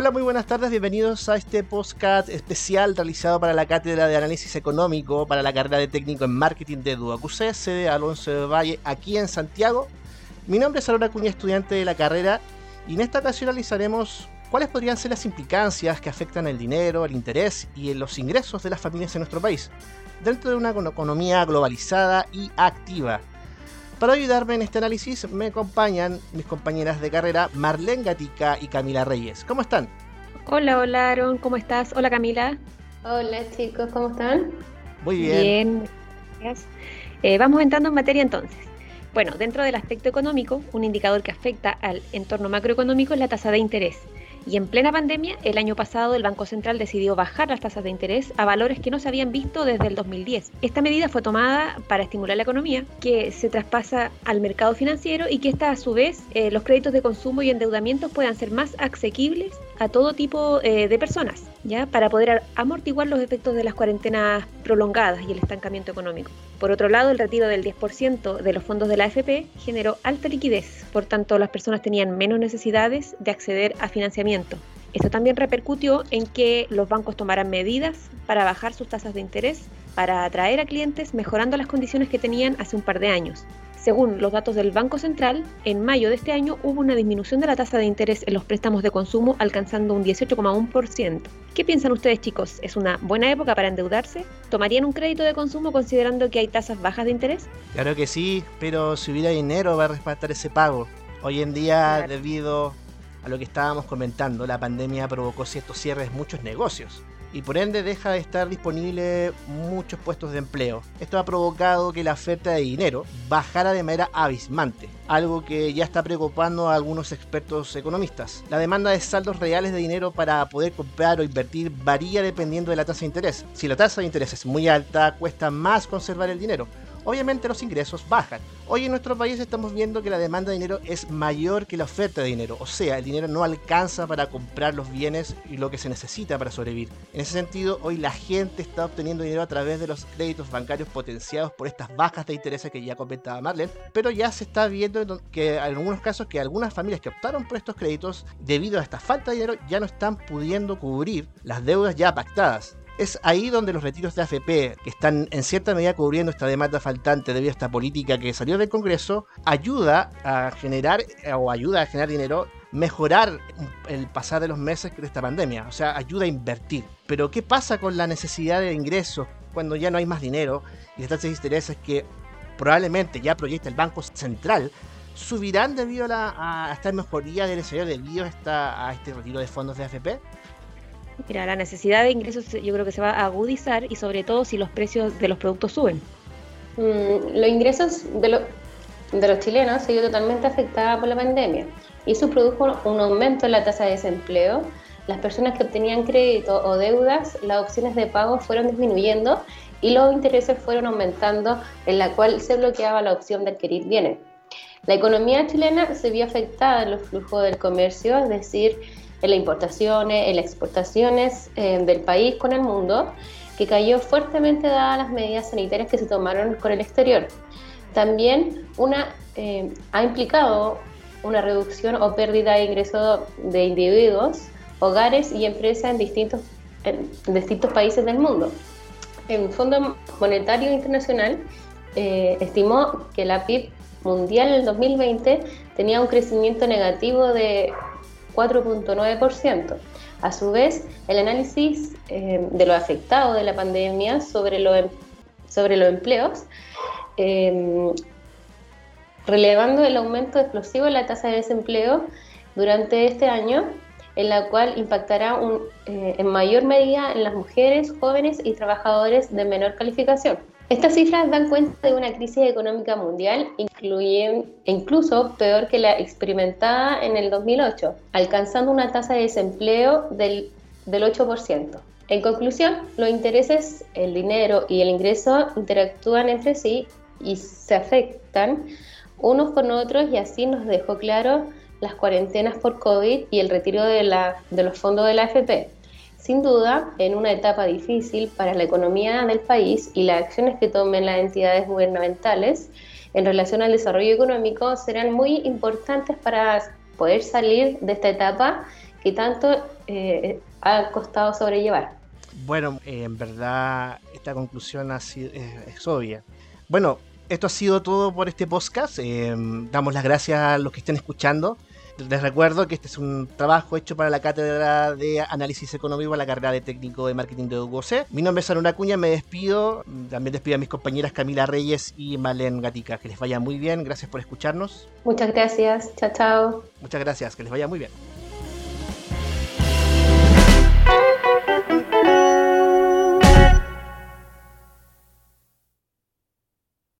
Hola, muy buenas tardes, bienvenidos a este podcast especial realizado para la Cátedra de Análisis Económico para la carrera de técnico en marketing de Duacuse, sede Alonso de Valle, aquí en Santiago. Mi nombre es Aurora Cuña, estudiante de la carrera, y en esta ocasión analizaremos cuáles podrían ser las implicancias que afectan el dinero, el interés y los ingresos de las familias en nuestro país, dentro de una economía globalizada y activa. Para ayudarme en este análisis me acompañan mis compañeras de carrera Marlene Gatica y Camila Reyes. ¿Cómo están? Hola, hola Aaron, ¿cómo estás? Hola Camila. Hola chicos, ¿cómo están? Muy bien. Bien, gracias. Eh, vamos entrando en materia entonces. Bueno, dentro del aspecto económico, un indicador que afecta al entorno macroeconómico es la tasa de interés. Y en plena pandemia, el año pasado el Banco Central decidió bajar las tasas de interés a valores que no se habían visto desde el 2010. Esta medida fue tomada para estimular la economía, que se traspasa al mercado financiero y que esta a su vez eh, los créditos de consumo y endeudamientos puedan ser más asequibles a todo tipo eh, de personas, ¿ya? Para poder amortiguar los efectos de las cuarentenas prolongadas y el estancamiento económico. Por otro lado, el retiro del 10% de los fondos de la AFP generó alta liquidez, por tanto las personas tenían menos necesidades de acceder a financiamiento. Esto también repercutió en que los bancos tomaran medidas para bajar sus tasas de interés para atraer a clientes mejorando las condiciones que tenían hace un par de años. Según los datos del Banco Central, en mayo de este año hubo una disminución de la tasa de interés en los préstamos de consumo alcanzando un 18,1%. ¿Qué piensan ustedes chicos? ¿Es una buena época para endeudarse? ¿Tomarían un crédito de consumo considerando que hay tasas bajas de interés? Claro que sí, pero si hubiera dinero va a respaldar ese pago. Hoy en día, debido a lo que estábamos comentando, la pandemia provocó ciertos cierres de muchos negocios y por ende deja de estar disponible muchos puestos de empleo. Esto ha provocado que la oferta de dinero bajara de manera abismante, algo que ya está preocupando a algunos expertos economistas. La demanda de saldos reales de dinero para poder comprar o invertir varía dependiendo de la tasa de interés. Si la tasa de interés es muy alta, cuesta más conservar el dinero obviamente los ingresos bajan. Hoy en nuestro país estamos viendo que la demanda de dinero es mayor que la oferta de dinero, o sea, el dinero no alcanza para comprar los bienes y lo que se necesita para sobrevivir. En ese sentido, hoy la gente está obteniendo dinero a través de los créditos bancarios potenciados por estas bajas de intereses que ya comentaba Marlene, pero ya se está viendo que en algunos casos que algunas familias que optaron por estos créditos, debido a esta falta de dinero, ya no están pudiendo cubrir las deudas ya pactadas es ahí donde los retiros de AFP, que están en cierta medida cubriendo esta demanda faltante debido a esta política que salió del Congreso, ayuda a generar eh, o ayuda a generar dinero, mejorar el pasar de los meses de esta pandemia, o sea, ayuda a invertir. Pero ¿qué pasa con la necesidad de ingresos cuando ya no hay más dinero y las tasas de que probablemente ya proyecta el Banco Central subirán debido a, esta mejoría del escenario debido a este retiro de fondos de AFP? Mira, la necesidad de ingresos yo creo que se va a agudizar y sobre todo si los precios de los productos suben. Mm, los ingresos de, de los chilenos se vio totalmente afectada por la pandemia y eso produjo un aumento en la tasa de desempleo. Las personas que obtenían crédito o deudas, las opciones de pago fueron disminuyendo y los intereses fueron aumentando, en la cual se bloqueaba la opción de adquirir bienes. La economía chilena se vio afectada en los flujos del comercio, es decir, en las importaciones, en las exportaciones eh, del país con el mundo, que cayó fuertemente dadas las medidas sanitarias que se tomaron con el exterior. También una, eh, ha implicado una reducción o pérdida de ingresos de individuos, hogares y empresas en distintos, en distintos países del mundo. El Fondo Monetario Internacional eh, estimó que la PIB mundial en el 2020 tenía un crecimiento negativo de 4.9%. A su vez, el análisis eh, de lo afectado de la pandemia sobre, em, sobre los empleos, em, relevando el aumento explosivo en la tasa de desempleo durante este año, en la cual impactará eh, en mayor medida en las mujeres, jóvenes y trabajadores de menor calificación. Estas cifras dan cuenta de una crisis económica mundial, incluso peor que la experimentada en el 2008, alcanzando una tasa de desempleo del, del 8%. En conclusión, los intereses, el dinero y el ingreso interactúan entre sí y se afectan unos con otros y así nos dejó claro las cuarentenas por COVID y el retiro de, la, de los fondos de la AFP. Sin duda, en una etapa difícil para la economía del país y las acciones que tomen las entidades gubernamentales en relación al desarrollo económico serán muy importantes para poder salir de esta etapa que tanto eh, ha costado sobrellevar. Bueno, en verdad esta conclusión ha sido, es, obvia. Bueno, esto ha sido todo por este podcast. damos las gracias a los que estén escuchando. Les recuerdo que este es un trabajo hecho para la cátedra de análisis económico, la carrera de técnico de marketing de UOC. Mi nombre es Aruna Cuña, me despido. También despido a mis compañeras Camila Reyes y Malen Gatica. Que les vaya muy bien, gracias por escucharnos. Muchas gracias, chao, chao. Muchas gracias, que les vaya muy bien.